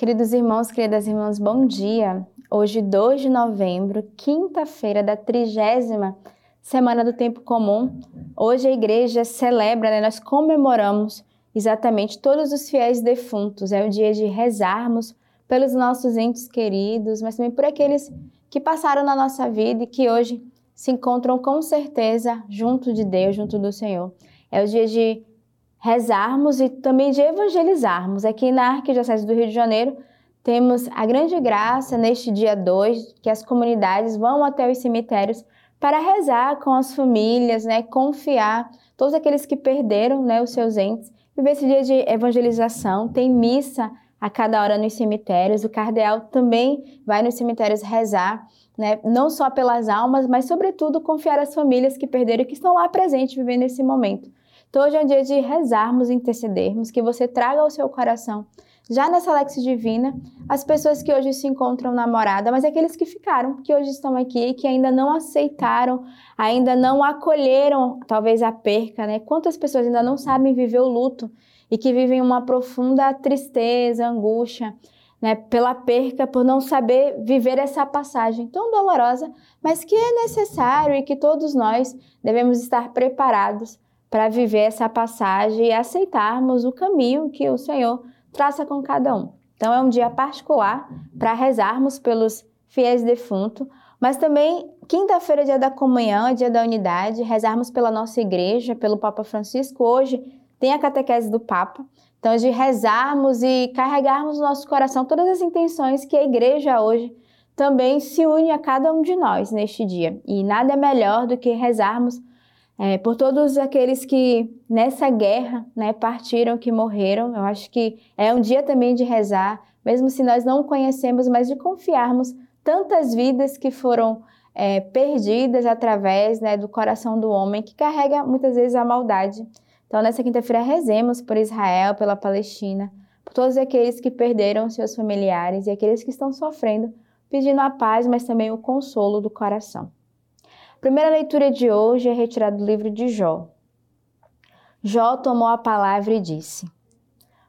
Queridos irmãos, queridas irmãs, bom dia. Hoje, 2 de novembro, quinta-feira da trigésima semana do tempo comum. Hoje a igreja celebra, né, nós comemoramos exatamente todos os fiéis defuntos. É o dia de rezarmos pelos nossos entes queridos, mas também por aqueles que passaram na nossa vida e que hoje se encontram com certeza junto de Deus, junto do Senhor. É o dia de rezarmos e também de evangelizarmos. Aqui na Arquidiocese do Rio de Janeiro, temos a grande graça neste dia 2 que as comunidades vão até os cemitérios para rezar com as famílias, né, confiar todos aqueles que perderam, né, os seus entes. Viver esse dia de evangelização, tem missa a cada hora nos cemitérios. O cardeal também vai nos cemitérios rezar, né, não só pelas almas, mas sobretudo confiar as famílias que perderam e que estão lá presentes vivendo esse momento. Então hoje é um dia de rezarmos e intercedermos, que você traga ao seu coração, já nessa Lex Divina, as pessoas que hoje se encontram namorada, mas aqueles que ficaram, que hoje estão aqui que ainda não aceitaram, ainda não acolheram talvez a perca, né? Quantas pessoas ainda não sabem viver o luto e que vivem uma profunda tristeza, angústia, né, pela perca, por não saber viver essa passagem tão dolorosa, mas que é necessário e que todos nós devemos estar preparados para viver essa passagem e aceitarmos o caminho que o Senhor traça com cada um. Então é um dia particular para rezarmos pelos fiéis defuntos, mas também quinta-feira, dia da comunhão, dia da unidade, rezarmos pela nossa igreja, pelo Papa Francisco. Hoje tem a catequese do Papa. Então, de rezarmos e carregarmos no nosso coração todas as intenções que a igreja hoje também se une a cada um de nós neste dia. E nada é melhor do que rezarmos é, por todos aqueles que nessa guerra né, partiram, que morreram. Eu acho que é um dia também de rezar, mesmo se nós não conhecemos, mas de confiarmos tantas vidas que foram é, perdidas através né, do coração do homem que carrega muitas vezes a maldade. Então, nessa quinta-feira, rezemos por Israel, pela Palestina, por todos aqueles que perderam seus familiares e aqueles que estão sofrendo, pedindo a paz, mas também o consolo do coração. Primeira leitura de hoje é retirada do livro de Jó. Jó tomou a palavra e disse: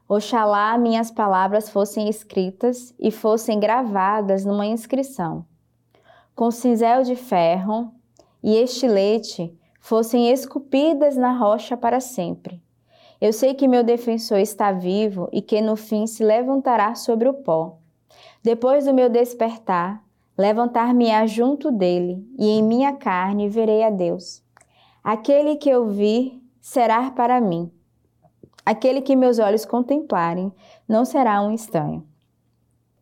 Oxalá minhas palavras fossem escritas e fossem gravadas numa inscrição, com cinzel de ferro e estilete fossem esculpidas na rocha para sempre. Eu sei que meu defensor está vivo e que no fim se levantará sobre o pó. Depois do meu despertar, Levantar-me-á junto dele, e em minha carne verei a Deus. Aquele que eu vi será para mim. Aquele que meus olhos contemplarem não será um estranho.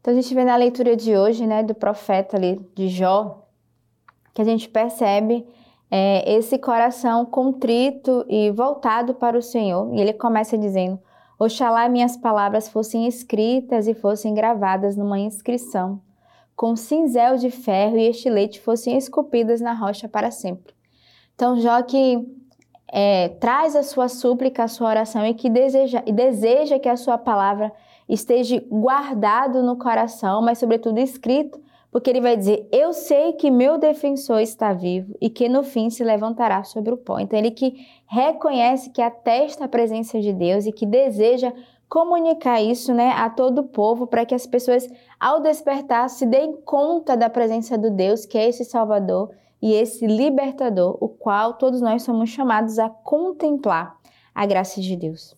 Então a gente vê na leitura de hoje, né, do profeta ali de Jó, que a gente percebe é, esse coração contrito e voltado para o Senhor. E ele começa dizendo: Oxalá minhas palavras fossem escritas e fossem gravadas numa inscrição com cinzel de ferro e estilete fossem esculpidas na rocha para sempre. Então, Jó que é, traz a sua súplica, a sua oração e que deseja, e deseja que a sua palavra esteja guardado no coração, mas sobretudo escrito, porque ele vai dizer: Eu sei que meu defensor está vivo e que no fim se levantará sobre o pó. Então, ele que reconhece que atesta a presença de Deus e que deseja comunicar isso né, a todo o povo para que as pessoas, ao despertar, se deem conta da presença do Deus, que é esse Salvador e esse libertador, o qual todos nós somos chamados a contemplar a graça de Deus.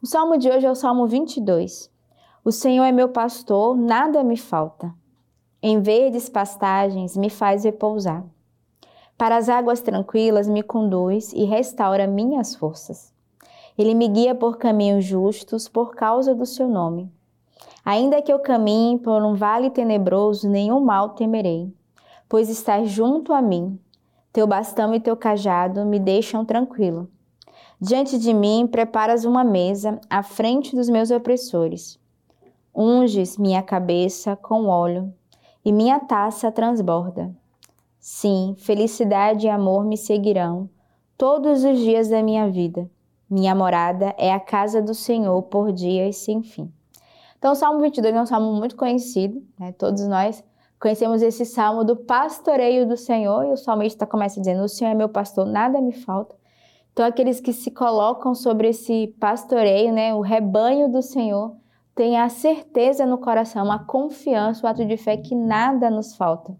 O salmo de hoje é o Salmo 22. O Senhor é meu pastor, nada me falta. Em verdes pastagens me faz repousar. Para as águas tranquilas me conduz e restaura minhas forças. Ele me guia por caminhos justos por causa do seu nome. Ainda que eu caminhe por um vale tenebroso, nenhum mal temerei, pois estás junto a mim. Teu bastão e teu cajado me deixam tranquilo. Diante de mim preparas uma mesa à frente dos meus opressores. Unges minha cabeça com óleo e minha taça transborda. Sim, felicidade e amor me seguirão todos os dias da minha vida minha morada é a casa do Senhor por dias sem fim. Então, o Salmo 22 é um salmo muito conhecido, né? todos nós conhecemos esse salmo do pastoreio do Senhor, e o salmista começa dizendo: O Senhor é meu pastor, nada me falta. Então, aqueles que se colocam sobre esse pastoreio, né, o rebanho do Senhor, tenha a certeza no coração, a confiança, o ato de fé que nada nos falta.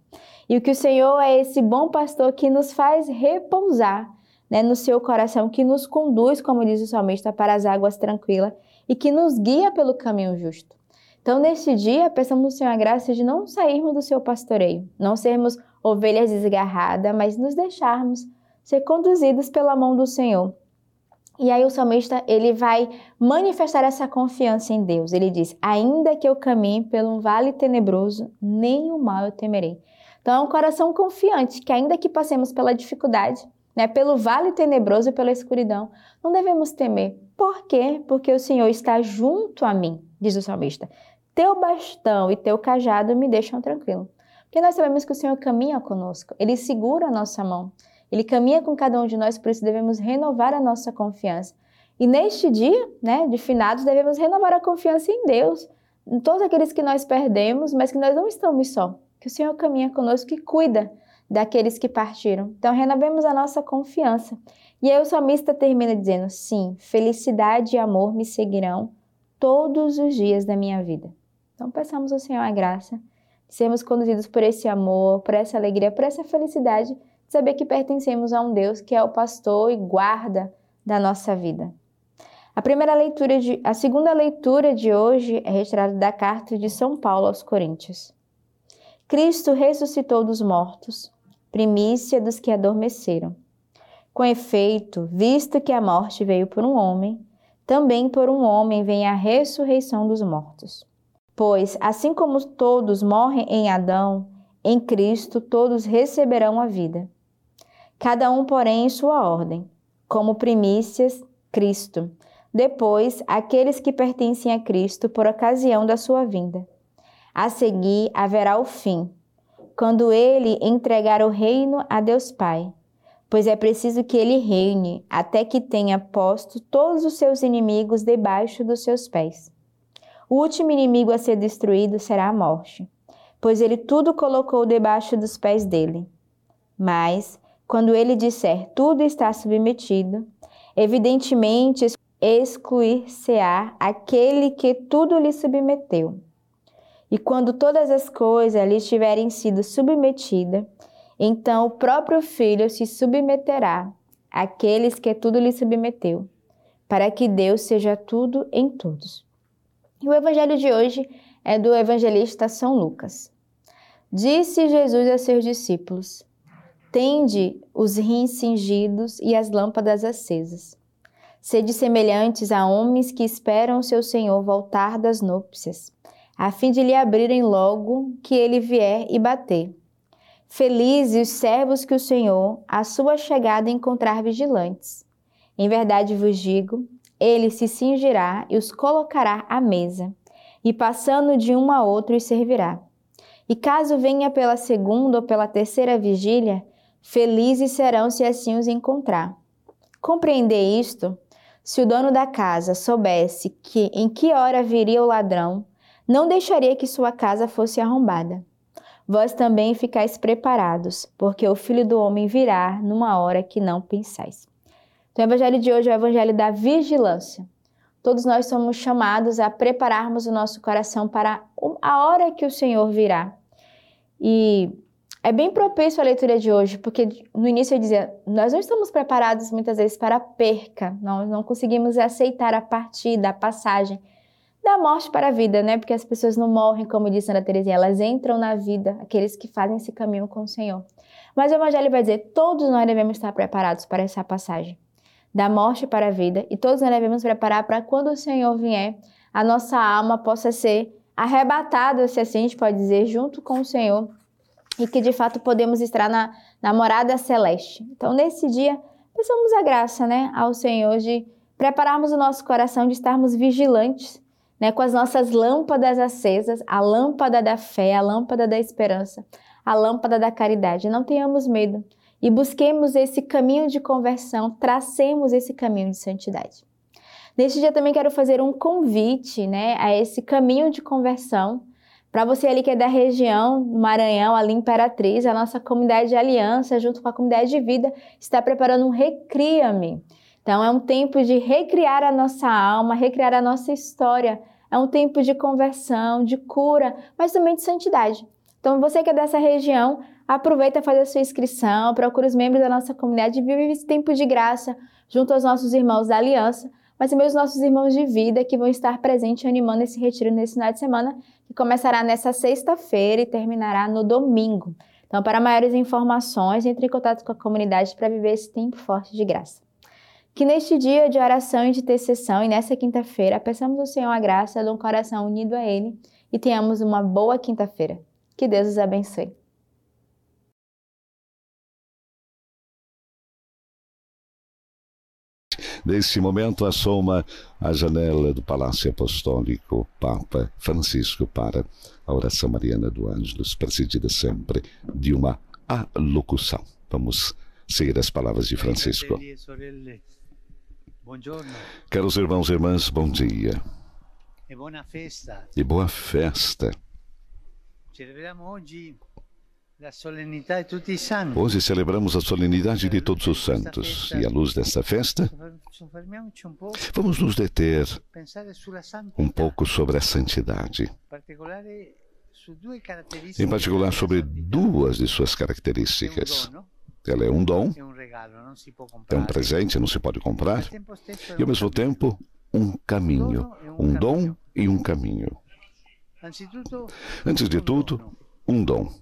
E que o Senhor é esse bom pastor que nos faz repousar né, no seu coração, que nos conduz, como diz o salmista, para as águas tranquilas e que nos guia pelo caminho justo. Então, neste dia, peçamos ao Senhor a graça de não sairmos do seu pastoreio, não sermos ovelhas desgarradas, mas nos deixarmos ser conduzidos pela mão do Senhor. E aí o salmista, ele vai manifestar essa confiança em Deus. Ele diz: "Ainda que eu caminhe pelo um vale tenebroso, nem o mal eu temerei". Então é um coração confiante que ainda que passemos pela dificuldade, né, pelo vale tenebroso e pela escuridão, não devemos temer. Por quê? Porque o Senhor está junto a mim, diz o salmista. Teu bastão e teu cajado me deixam tranquilo. Porque nós sabemos que o Senhor caminha conosco, ele segura a nossa mão, ele caminha com cada um de nós, por isso devemos renovar a nossa confiança. E neste dia, né, de finados, devemos renovar a confiança em Deus, em todos aqueles que nós perdemos, mas que nós não estamos só, que o Senhor caminha conosco e cuida daqueles que partiram. Então, renovemos a nossa confiança. E aí o salmista termina dizendo: Sim, felicidade e amor me seguirão todos os dias da minha vida. Então, peçamos ao Senhor a graça de sermos conduzidos por esse amor, por essa alegria, por essa felicidade de saber que pertencemos a um Deus que é o pastor e guarda da nossa vida. A primeira leitura de, a segunda leitura de hoje é retirada da carta de São Paulo aos Coríntios. Cristo ressuscitou dos mortos primícia dos que adormeceram. Com efeito, visto que a morte veio por um homem, também por um homem vem a ressurreição dos mortos. Pois, assim como todos morrem em Adão, em Cristo todos receberão a vida. Cada um, porém, em sua ordem. Como primícias, Cristo. Depois, aqueles que pertencem a Cristo por ocasião da sua vinda. A seguir, haverá o fim quando ele entregar o reino a Deus Pai, pois é preciso que ele reine até que tenha posto todos os seus inimigos debaixo dos seus pés. O último inimigo a ser destruído será a morte, pois ele tudo colocou debaixo dos pés dele. Mas, quando ele disser tudo está submetido, evidentemente excluir-se-á aquele que tudo lhe submeteu e quando todas as coisas lhe tiverem sido submetidas, então o próprio Filho se submeterá àqueles que tudo lhe submeteu, para que Deus seja tudo em todos. E o evangelho de hoje é do evangelista São Lucas. Disse Jesus a seus discípulos: Tende os rins cingidos e as lâmpadas acesas. Sede semelhantes a homens que esperam seu Senhor voltar das núpcias a fim de lhe abrirem logo que ele vier e bater. Felizes os servos que o Senhor, à sua chegada, encontrar vigilantes. Em verdade vos digo, ele se cingirá e os colocará à mesa, e passando de um a outro os servirá. E caso venha pela segunda ou pela terceira vigília, felizes serão se assim os encontrar. Compreender isto? Se o dono da casa soubesse que em que hora viria o ladrão, não deixaria que sua casa fosse arrombada. Vós também ficais preparados, porque o Filho do Homem virá numa hora que não pensais. Então, o evangelho de hoje é o evangelho da vigilância. Todos nós somos chamados a prepararmos o nosso coração para a hora que o Senhor virá. E é bem propício a leitura de hoje, porque no início eu dizia, nós não estamos preparados muitas vezes para a perca, nós não conseguimos aceitar a partida, a passagem da morte para a vida, né? Porque as pessoas não morrem, como disse Santa Teresinha, elas entram na vida, aqueles que fazem esse caminho com o Senhor. Mas o Evangelho vai dizer: todos nós devemos estar preparados para essa passagem da morte para a vida e todos nós devemos preparar para quando o Senhor vier, a nossa alma possa ser arrebatada, se assim a gente pode dizer, junto com o Senhor e que de fato podemos estar na, na morada celeste. Então, nesse dia, peçamos a graça, né, ao Senhor de prepararmos o nosso coração, de estarmos vigilantes né, com as nossas lâmpadas acesas, a lâmpada da fé, a lâmpada da esperança, a lâmpada da caridade. Não tenhamos medo e busquemos esse caminho de conversão, tracemos esse caminho de santidade. Neste dia também quero fazer um convite, né, a esse caminho de conversão. Para você ali que é da região do Maranhão, ali Imperatriz, a nossa comunidade de aliança, junto com a comunidade de vida, está preparando um Recria-me. Então é um tempo de recriar a nossa alma, recriar a nossa história É um tempo de conversão, de cura, mas também de santidade. Então, você que é dessa região, aproveita fazer a sua inscrição, procura os membros da nossa comunidade e vive esse tempo de graça junto aos nossos irmãos da Aliança, mas também os nossos irmãos de vida que vão estar presentes animando esse retiro nesse final de semana, que começará nessa sexta-feira e terminará no domingo. Então, para maiores informações, entre em contato com a comunidade para viver esse tempo forte de graça. Que neste dia de oração e de intercessão e nessa quinta-feira, peçamos ao Senhor a graça de um coração unido a Ele e tenhamos uma boa quinta-feira. Que Deus os abençoe. Neste momento, assoma a janela do Palácio Apostólico Papa Francisco para a oração mariana do Ângelus, precedida sempre de uma alocução. Vamos seguir as palavras de Francisco. Caros irmãos e irmãs, bom dia. E boa festa. Hoje celebramos a solenidade de todos os santos. e, à luz desta festa, vamos nos deter um pouco sobre a santidade, em particular sobre duas de suas características. Ela é um dom, é um presente, não se pode comprar, e ao mesmo tempo um caminho, um dom e um caminho. Antes de tudo, um dom.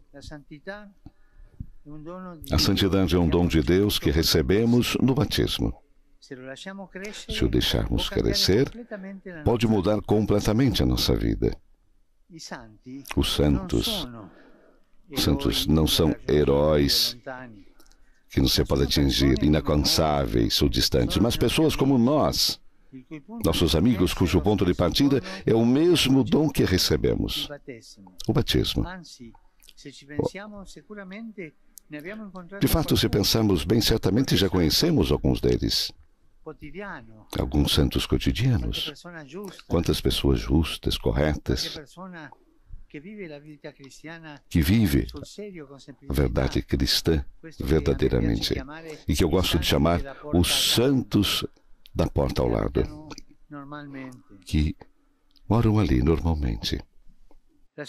A santidade é um dom de Deus que recebemos no batismo. Se o deixarmos crescer, pode mudar completamente a nossa vida. Os santos, os santos não são heróis que não se pode atingir, inalcançáveis ou distantes, mas pessoas como nós, nossos amigos cujo ponto de partida é o mesmo dom que recebemos, o batismo. De fato, se pensarmos bem, certamente já conhecemos alguns deles. Alguns santos cotidianos. Quantas pessoas justas, corretas, que vive a verdade cristã verdadeiramente. e que eu gosto de chamar os santos da porta ao lado, que moram ali normalmente. A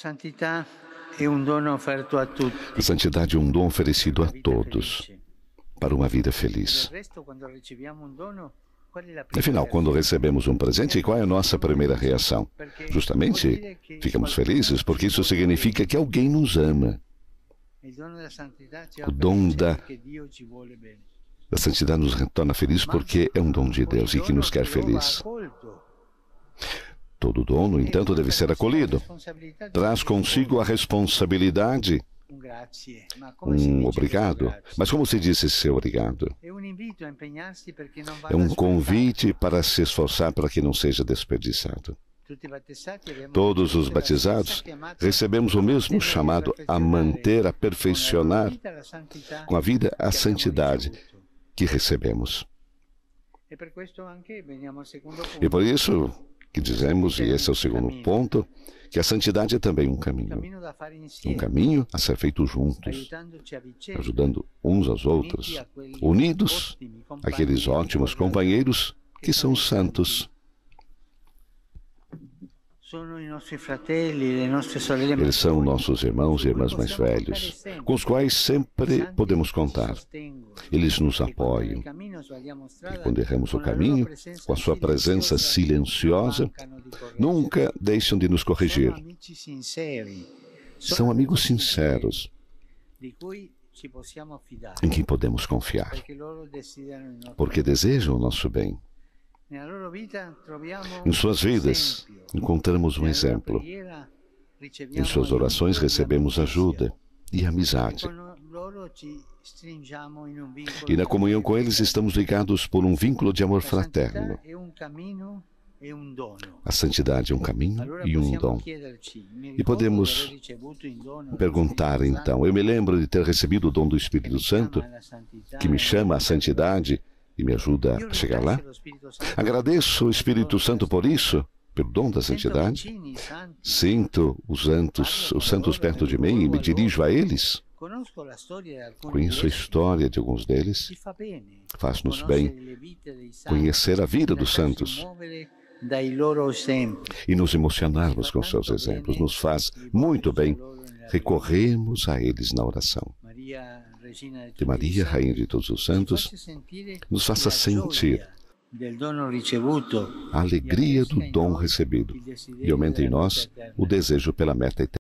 santidade é um dom oferecido a todos para uma vida feliz. Afinal, quando recebemos um presente, qual é a nossa primeira reação? Justamente, ficamos felizes porque isso significa que alguém nos ama. O dom da, da santidade nos torna felizes porque é um dom de Deus e que nos quer feliz. Todo dom, no entanto, deve ser acolhido. Traz consigo a responsabilidade um obrigado. Mas como se diz esse obrigado? É um convite para se esforçar para que não seja desperdiçado. Todos os batizados recebemos o mesmo chamado a manter, a perfeccionar com a vida a santidade que recebemos. E por isso que dizemos, e esse é o segundo ponto, que a santidade é também um caminho. Um caminho a ser feito juntos, ajudando uns aos outros, unidos, aqueles ótimos companheiros que são santos. Eles são nossos irmãos e irmãs mais velhos, com os quais sempre podemos contar. Eles nos apoiam. E quando erramos o caminho, com a sua presença silenciosa, nunca deixam de nos corrigir. São amigos sinceros em quem podemos confiar, porque desejam o nosso bem. Em suas vidas, encontramos um exemplo. Em suas orações, recebemos ajuda e amizade. E na comunhão com eles, estamos ligados por um vínculo de amor fraterno. A santidade é um caminho e um dom. E podemos perguntar então: eu me lembro de ter recebido o dom do Espírito Santo, que me chama à santidade e me ajuda a chegar lá? Agradeço o Espírito Santo por isso, pelo dom da santidade. Sinto os santos, os santos perto de mim e me dirijo a eles. Conheço a história de alguns deles. Faz-nos bem conhecer a vida dos santos e nos emocionarmos com seus exemplos. Nos faz muito bem recorrermos a eles na oração. Que Maria, Rainha de todos os santos, nos faça sentir a alegria do dom recebido e aumente em nós o desejo pela meta eterna.